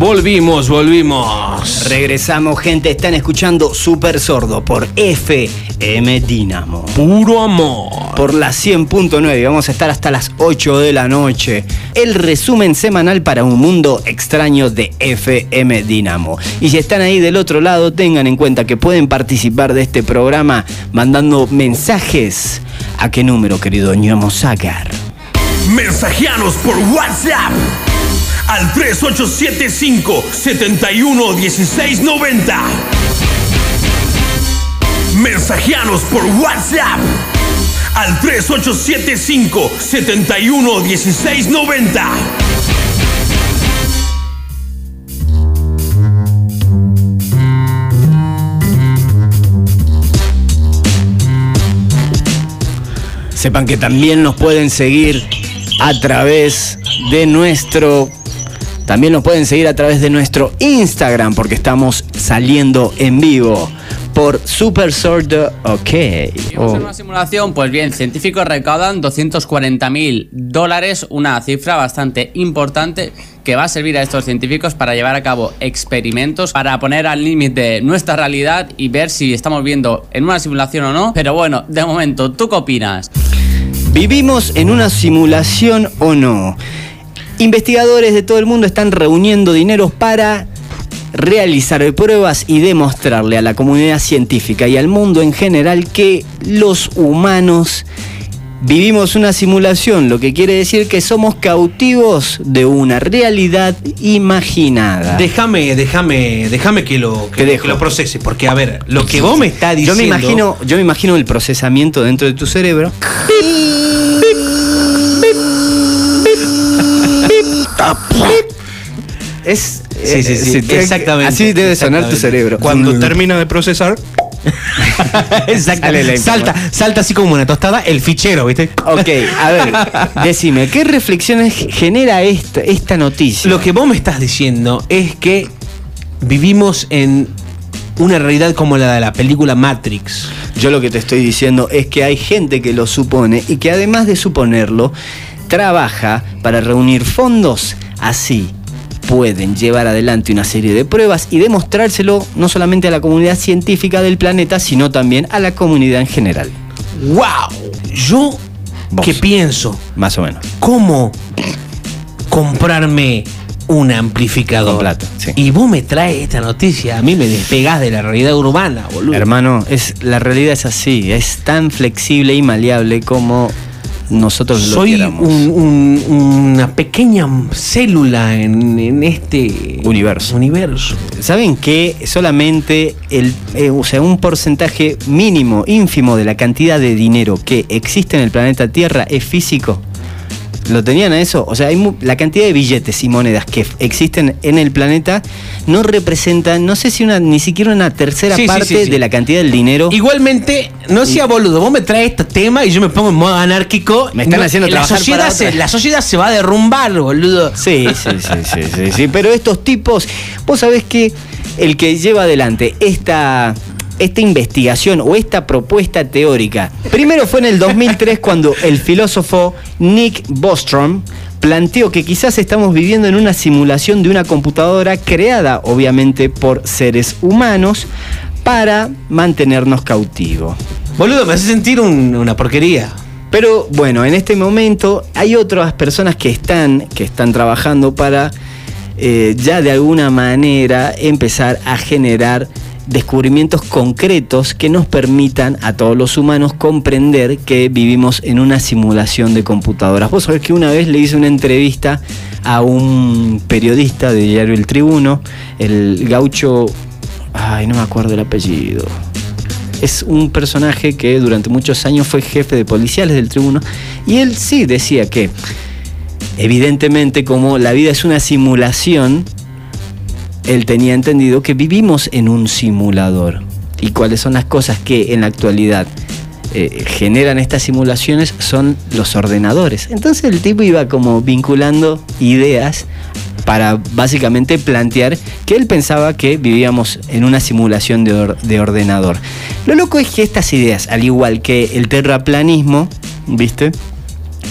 Volvimos, volvimos. Regresamos, gente. Están escuchando Super Sordo por FM Dinamo. Puro amor. Por la 100.9. Vamos a estar hasta las 8 de la noche. El resumen semanal para un mundo extraño de FM Dinamo. Y si están ahí del otro lado, tengan en cuenta que pueden participar de este programa mandando mensajes. ¿A qué número, querido ñomo Sagar? Mensajeanos por WhatsApp al 3875 71 16 90. Mensajeanos por WhatsApp al 3875 71 16 90. Sepan que también nos pueden seguir a través de nuestro también nos pueden seguir a través de nuestro Instagram porque estamos saliendo en vivo por Super Sordo OK. Oh. en una simulación, pues bien, científicos recaudan 240 mil dólares, una cifra bastante importante que va a servir a estos científicos para llevar a cabo experimentos, para poner al límite nuestra realidad y ver si estamos viendo en una simulación o no. Pero bueno, de momento, ¿tú qué opinas? ¿Vivimos en una simulación o no? Investigadores de todo el mundo están reuniendo dineros para realizar pruebas y demostrarle a la comunidad científica y al mundo en general que los humanos vivimos una simulación, lo que quiere decir que somos cautivos de una realidad imaginada. Déjame, déjame, déjame que lo, que, lo procese, porque a ver, lo que vos me estás diciendo. Yo me imagino, yo me imagino el procesamiento dentro de tu cerebro. Es, sí, sí, sí, exactamente. Así debe sonar tu cerebro. Cuando termina de procesar. Exactamente. Salta, salta así como una tostada el fichero, ¿viste? Ok, a ver, decime, ¿qué reflexiones genera esta, esta noticia? Lo que vos me estás diciendo es que vivimos en una realidad como la de la película Matrix. Yo lo que te estoy diciendo es que hay gente que lo supone y que además de suponerlo, trabaja para reunir fondos así pueden llevar adelante una serie de pruebas y demostrárselo no solamente a la comunidad científica del planeta, sino también a la comunidad en general. ¡Wow! Yo, ¿qué pienso? Más o menos. ¿Cómo comprarme un amplificador? plata, Y vos me traes esta noticia, a mí me despegás de la realidad urbana, boludo. Hermano, es, la realidad es así, es tan flexible y maleable como nosotros Soy lo una pequeña célula en, este universo. universo. ¿Saben que solamente el, eh, o sea, un porcentaje mínimo, ínfimo de la cantidad de dinero que existe en el planeta Tierra es físico? ¿Lo tenían a eso? O sea, hay la cantidad de billetes y monedas que existen en el planeta no representan, no sé si una, ni siquiera una tercera parte de la cantidad del dinero. Igualmente, no sea boludo, vos me traes este tema y yo me pongo en modo anárquico. Me están haciendo la sociedad se, La sociedad se va a derrumbar, boludo. Sí, sí, sí, sí, sí. Pero estos tipos, vos sabés que el que lleva adelante esta esta investigación o esta propuesta teórica. Primero fue en el 2003 cuando el filósofo Nick Bostrom planteó que quizás estamos viviendo en una simulación de una computadora creada obviamente por seres humanos para mantenernos cautivos. Boludo, me hace sentir una porquería. Pero bueno, en este momento hay otras personas que están, que están trabajando para eh, ya de alguna manera empezar a generar descubrimientos concretos que nos permitan a todos los humanos comprender que vivimos en una simulación de computadoras. Vos sabés que una vez le hice una entrevista a un periodista de diario El Tribuno, el gaucho, ay, no me acuerdo el apellido. Es un personaje que durante muchos años fue jefe de policiales del Tribuno y él sí decía que evidentemente como la vida es una simulación, él tenía entendido que vivimos en un simulador y cuáles son las cosas que en la actualidad eh, generan estas simulaciones son los ordenadores. Entonces el tipo iba como vinculando ideas para básicamente plantear que él pensaba que vivíamos en una simulación de, de ordenador. Lo loco es que estas ideas, al igual que el terraplanismo, ¿viste?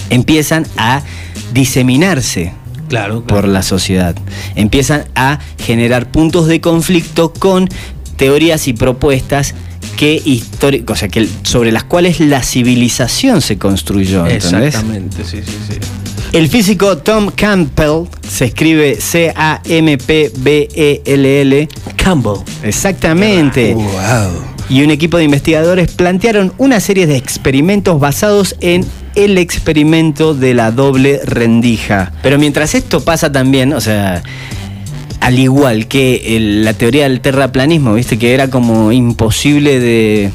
Empiezan a diseminarse Claro, claro. por la sociedad. Empiezan a generar puntos de conflicto con teorías y propuestas que o sea, que sobre las cuales la civilización se construyó. ¿entendés? Exactamente, sí, sí, sí. El físico Tom Campbell se escribe C-A-M-P-B-E-L-L. Campbell. Exactamente. Y un equipo de investigadores plantearon una serie de experimentos basados en el experimento de la doble rendija. Pero mientras esto pasa también, o sea, al igual que el- la teoría del terraplanismo, viste que era como imposible de,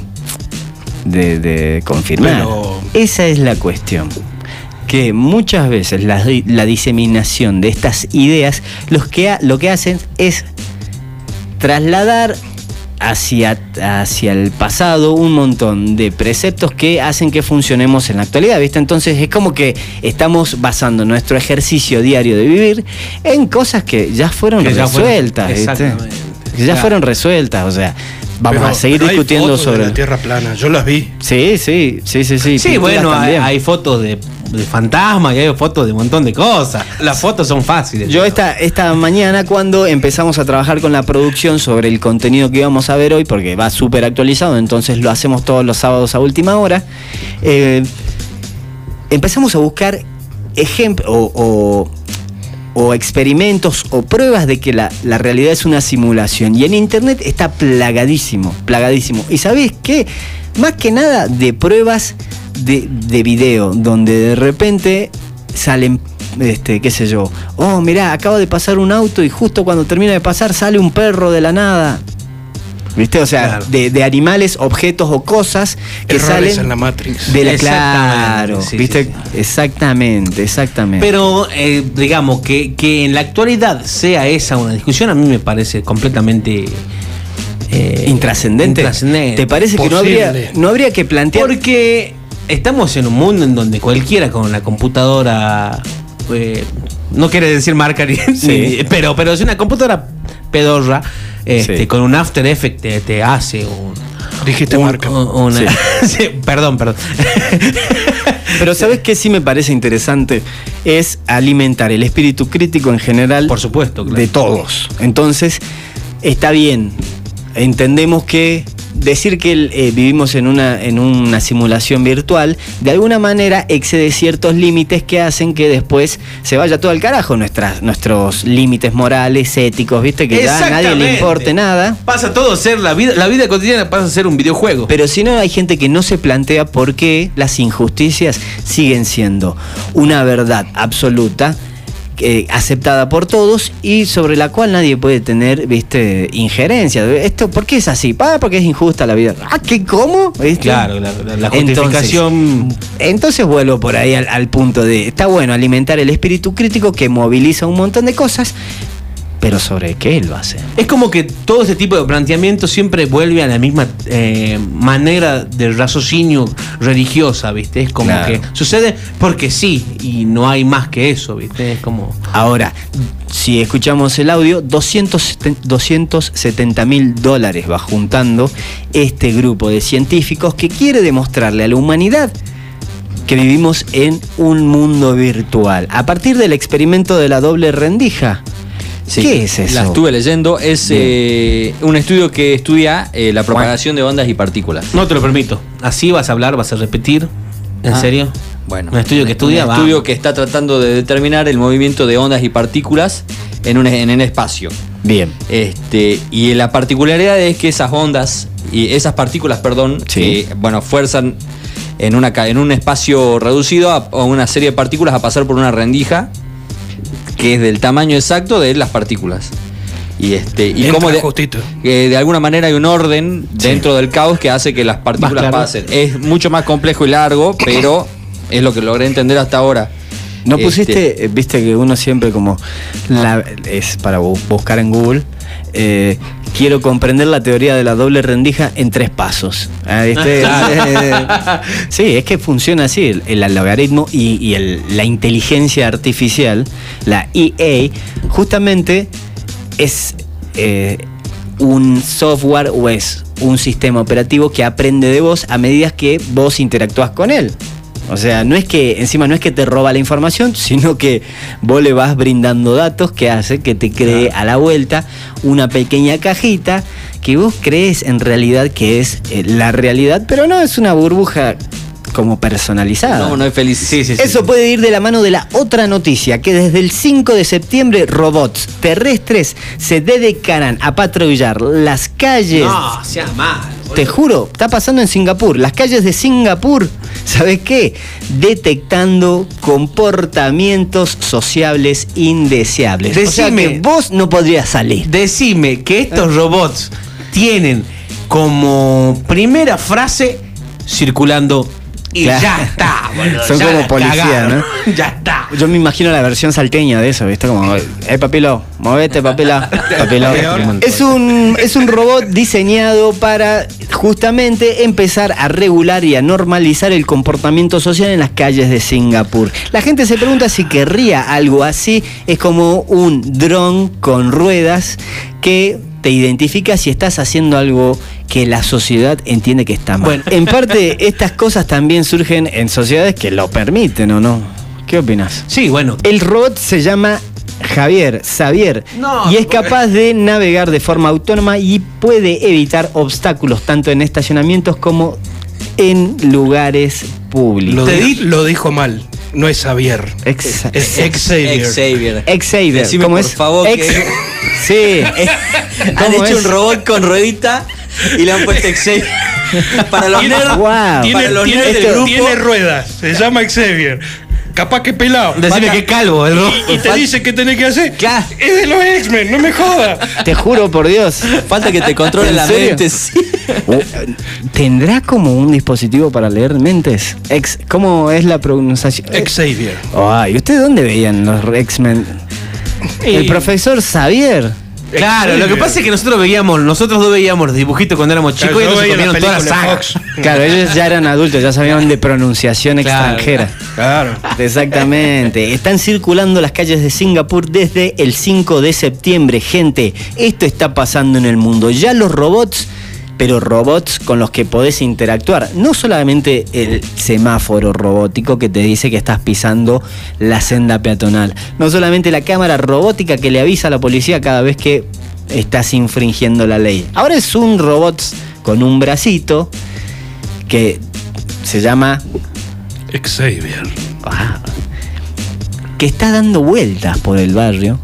de, de confirmar. Pero- Esa es la cuestión. Que muchas veces la, la diseminación de estas ideas los que ha- lo que hacen es trasladar hacia, hacia el pasado un montón de preceptos que hacen que funcionemos en la actualidad, ¿viste? Entonces es como que estamos basando nuestro ejercicio diario de vivir en cosas que ya fueron Que ya fueron- resueltas, ¿viste? Exactamente. Que ya Claro. fueron resueltas, o sea, vamos Pero- a seguir pero hay discutiendo fotos sobre... de la Tierra plana, yo las vi. Sí, sí, sí, sí, sí. Sí, bueno, hay, fotos de, de fantasmas y hay fotos de un montón de cosas. Las fotos son fáciles. Yo esta, esta mañana cuando empezamos a trabajar con la producción sobre el contenido que íbamos a ver hoy, porque va súper actualizado, entonces lo hacemos todos los sábados a última hora, eh, empezamos a buscar ejemplos o, o- o experimentos o pruebas de que la, la realidad es una simulación. Y en internet está plagadísimo, plagadísimo. ¿Y sabés qué? Más que nada de pruebas de, de video, donde de repente salen, este, qué sé yo, oh, mirá, acaba de pasar un auto y justo cuando termina de pasar sale un perro de la nada. ¿Viste? O sea, Claro. de, de animales, objetos o cosas que Errores salen en la Matrix. de la claro, sí, ¿viste? sí, Exactamente, exactamente. Pero, eh, digamos, que, que en la actualidad sea esa una discusión, a mí me parece completamente. eh, intrascendente. intrascendente. ¿Te parece que no habría, no habría que plantear Porque estamos en un mundo en donde cualquiera con la computadora. eh, no quiere decir marca, ni- Sí. ni- pero, pero es una computadora pedorra. Este, Sí. Con un After Effects te, te hace un. Dijiste un- marca. un- una- Sí, perdón, perdón. Pero ¿sabes qué sí me parece interesante? Es alimentar el espíritu crítico en general Por supuesto, claro. de todos. Entonces, está bien. Entendemos que decir que eh, vivimos en una, en una simulación virtual, de alguna manera excede ciertos límites que hacen que después se vaya todo al carajo nuestras, nuestros límites morales, éticos, viste, que ya a nadie le importe nada. Pasa todo a ser la vida, la vida cotidiana pasa a ser un videojuego. Pero si no, hay gente que no se plantea por qué las injusticias siguen siendo una verdad absoluta. Eh, aceptada por todos y sobre la cual nadie puede tener, viste, injerencia. Esto, ¿por qué es así? Ah, porque es injusta la vida. Ah, ¿qué? ¿Cómo? ¿Viste? Claro, la, la- la Entonces, justificación. Entonces vuelvo por ahí al, al punto de, está bueno alimentar el espíritu crítico que moviliza un montón de cosas, pero ¿sobre qué lo hace? Es como que todo ese tipo de planteamiento siempre vuelve a la misma eh, manera de raciocinio religiosa, ¿viste? Es como Claro. que sucede porque sí y no hay más que eso, ¿viste? Es como. Ahora, si escuchamos el audio, 270 mil dólares va juntando este grupo de científicos que quiere demostrarle a la humanidad que vivimos en un mundo virtual. A partir del experimento de la doble rendija. Sí, ¿Qué es eso? La estuve leyendo. Es eh, un estudio que estudia eh, la propagación de ondas y partículas. No te lo permito. Así vas a hablar, vas a repetir. ¿En Ah, serio? Bueno, Un estudio que estudia, Un va. estudio que está tratando de determinar el movimiento de ondas y partículas en un, en un espacio. Bien. Este, y la particularidad es que esas ondas y esas partículas, perdón, Sí. que, bueno, fuerzan en, una, ca- en un espacio reducido a, a una serie de partículas a pasar por una rendija que es del tamaño exacto de las partículas. Y este y cómo de, justito. que de alguna manera hay un orden dentro del caos que hace que las partículas claro. pasen. Es mucho más complejo y largo, pero es lo que logré entender hasta ahora. ¿No Este, pusiste, eh, viste que uno siempre como, la- es para bu- buscar en Google, eh, quiero comprender la teoría de la doble rendija en tres pasos. Ah, ¿viste? Eh, sí, es que funciona así, el, el logaritmo y, y el- la inteligencia artificial, la EA, justamente es eh, un software o es un sistema operativo que aprende de vos a medida que vos interactúas con él. O sea, no es que, encima no es que te roba la información, sino que vos le vas brindando datos que hace que te cree a la vuelta una pequeña cajita que vos crees en realidad que es eh, la realidad, pero no es una burbuja como personalizada. No, no es feliz. Sí, sí, sí. Eso puede ir de la mano de la otra noticia, que desde el 5 de septiembre robots terrestres se dedicarán a patrullar las calles. No, sea mal. Te juro, está pasando en Singapur. Las calles de Singapur, ¿sabes qué? Detectando comportamientos sociables indeseables. o sea Decime. que vos no podrías salir. Decime que estos robots tienen como primera frase circulando y Claro. ya está, boludo. Son ya como policía, cagaron. ya está. Yo me imagino la versión salteña de eso, ¿viste? Como, eh, papilo, movete, papila, papilo. Es un, es un robot diseñado para justamente empezar a regular y a normalizar el comportamiento social en las calles de Singapur. La gente se pregunta si querría algo así. Es como un dron con ruedas que te identifica si estás haciendo algo que la sociedad entiende que está mal. Bueno. En parte, estas cosas también surgen en sociedades que lo permiten, ¿o no? ¿Qué opinas? Sí, bueno. El robot se llama Javier, Xavier, No, y es capaz de navegar de forma autónoma y puede evitar obstáculos tanto en estacionamientos como en lugares públicos. Lo, di- lo dijo mal. No es Xavier. Ex- Es Xavier. Xavier. Xavier, Decime, ¿cómo por es? favor, Ex- que- Sí. Han ¿Cómo hecho es? un robot con ruedita y le han puesto Xavier. Para los nerds. Wow. Para Tiene, los tiene- nerds del esto- grupo. tiene ruedas. Se llama Xavier. Capaz que pelado. Decime que calvo el robot. Y te dice qué tenés que hacer. Claro. Es de los X-Men, no me jodas. Te juro por Dios. Falta que te controle ¿En la serio? mente. sí. Uh, ¿Tendrá como un dispositivo para leer mentes? Ex, ¿Cómo es la pronunciación? Xavier. Ay, ¿ustedes dónde veían los X-Men? El profesor Xavier. Claro, lo que pasa es que nosotros veíamos, nosotros dos veíamos los dibujitos cuando éramos chicos Claro, y nos comieron toda la película saga. Fox. Claro, ellos ya eran adultos, ya sabían de pronunciación Claro. extranjera. Claro. Exactamente. Están circulando las calles de Singapur desde el 5 de septiembre. Gente, esto está pasando en el mundo. Ya los robots, pero robots con los que podés interactuar. No solamente el semáforo robótico que te dice que estás pisando la senda peatonal. No solamente la cámara robótica que le avisa a la policía cada vez que estás infringiendo la ley. Ahora es un robot con un bracito que se llama Xavier. Ah, que está dando vueltas por el barrio,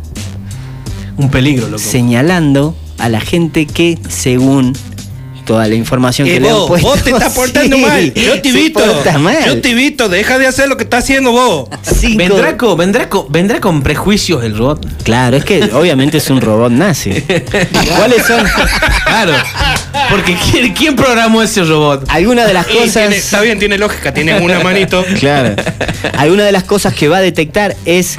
Un peligro, loco. señalando a la gente que, según toda la información que Eh, le han vos, puesto, vos te estás portando sí, mal. Yo te invito. Yo te invito. Deja de hacer lo que estás haciendo vos. Cinco- ¿Vendrá con, vendrá, con, ¿Vendrá con prejuicios el robot? Claro, es que obviamente es un robot nazi. ¿Cuáles son Claro. Porque ¿quién, quién programó ese robot? algunas de las cosas? tiene- está bien, tiene lógica. Tiene una manito. Claro. Alguna de las cosas que va a detectar es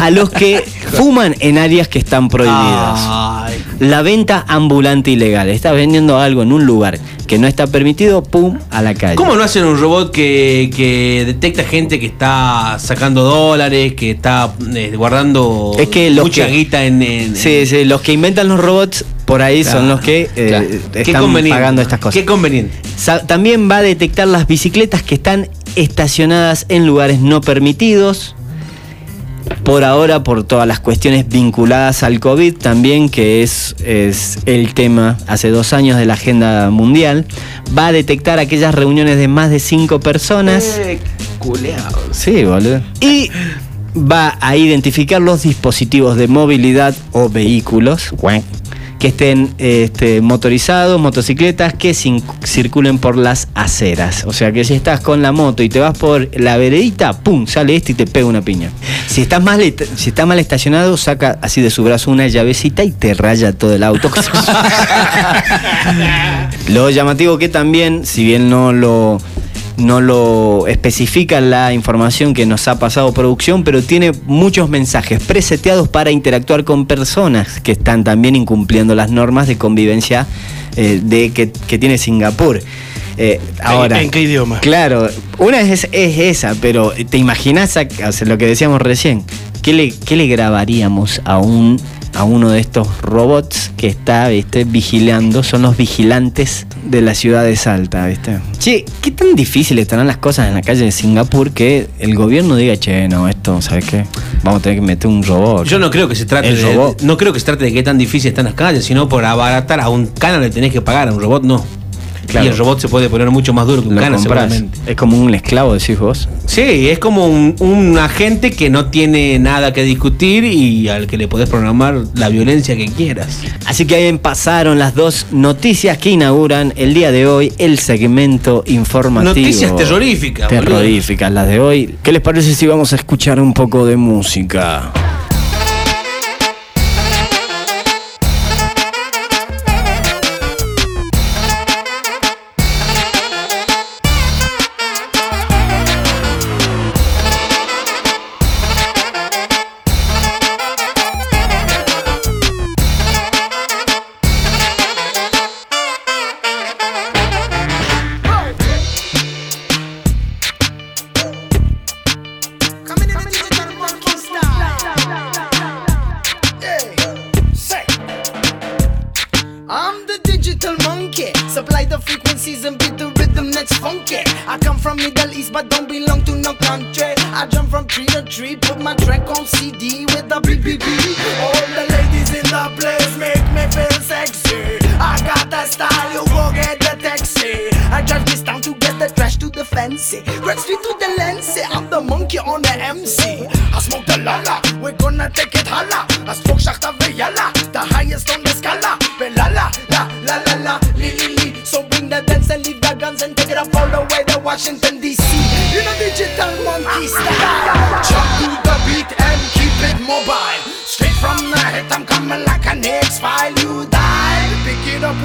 a los que fuman en áreas que están prohibidas. Ay. La venta ambulante ilegal. Estás vendiendo algo en un lugar que no está permitido, pum, a la calle. ¿Cómo no hacen un robot que, que detecta gente que está sacando dólares, que está eh, guardando Es que mucha que- guita en, en- Sí, sí, los que inventan los robots por ahí son los que eh, claro. Están pagando estas cosas. Qué conveniente. También va a detectar las bicicletas que están estacionadas en lugares no permitidos. Por ahora, por todas las cuestiones vinculadas al COVID también, que es, es el tema hace dos años de la agenda mundial, va a detectar aquellas reuniones de más de cinco personas. Eh, culeado. Sí, boludo. Y va a identificar los dispositivos de movilidad o vehículos que estén este, motorizados, motocicletas que circulen por las aceras. O sea que si estás con la moto y te vas por la veredita, ¡pum! sale este y te pega una piña. Si estás mal, si está mal estacionado, saca así de su brazo una llavecita y te raya todo el auto. Lo llamativo que también, si bien no lo, no lo especifica la información que nos ha pasado producción, pero tiene muchos mensajes preseteados para interactuar con personas que están también incumpliendo las normas de convivencia eh, de que, que tiene Singapur. Eh, ahora, ¿En qué idioma? Claro, una es, es esa, pero te imaginas a- o sea, lo que decíamos recién, ¿qué le, qué le grabaríamos a un a uno de estos robots que está, viste, vigilando, son los vigilantes de la ciudad de Salta, viste. Che, ¿qué tan difícil estarán las cosas en la calle de Singapur que el gobierno diga, che, no, esto, ¿sabes qué? Vamos a tener que meter un robot. Yo no creo que se trate El de, robot. no creo que se trate de qué tan difícil están las calles, sino por abaratar a un cana le tenés que pagar, a un robot no. Claro. Y el robot se puede poner mucho más duro que un cana seguramente. Es como un esclavo, decís vos. Sí, es como un, un agente que no tiene nada que discutir y al que le podés programar la violencia que quieras. Así que ahí pasaron las dos noticias que inauguran el día de hoy el segmento informativo. Noticias terroríficas, boludo. Terroríficas las de hoy. ¿Qué les parece si vamos a escuchar un poco de música? Tree to tree, put my track on CD with the BBB. All the ladies in the place make me feel sexy. I got that style, you go get the taxi. I drive this town to get the trash to the fancy. Red street to the lens, I'm the monkey on the MC. I smoke the lala, we're gonna take it holla. I smoke Shakta Veyala, the highest on the scala. Belala, la la la la, li li li. So bring the dance and leave the guns and take it up all the way to Washington DC. You know digital monkey style. Mobile. Straight from the head, I'm coming like an X file. You die. Pick it up,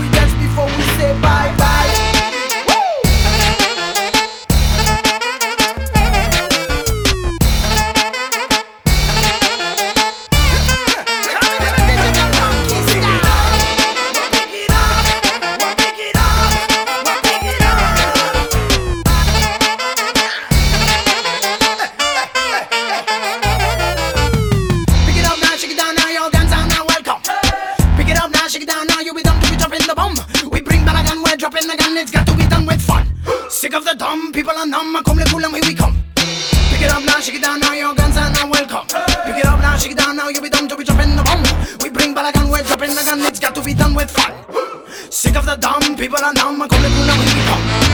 fun. Sick of the dumb people and dumb, I call it Puna.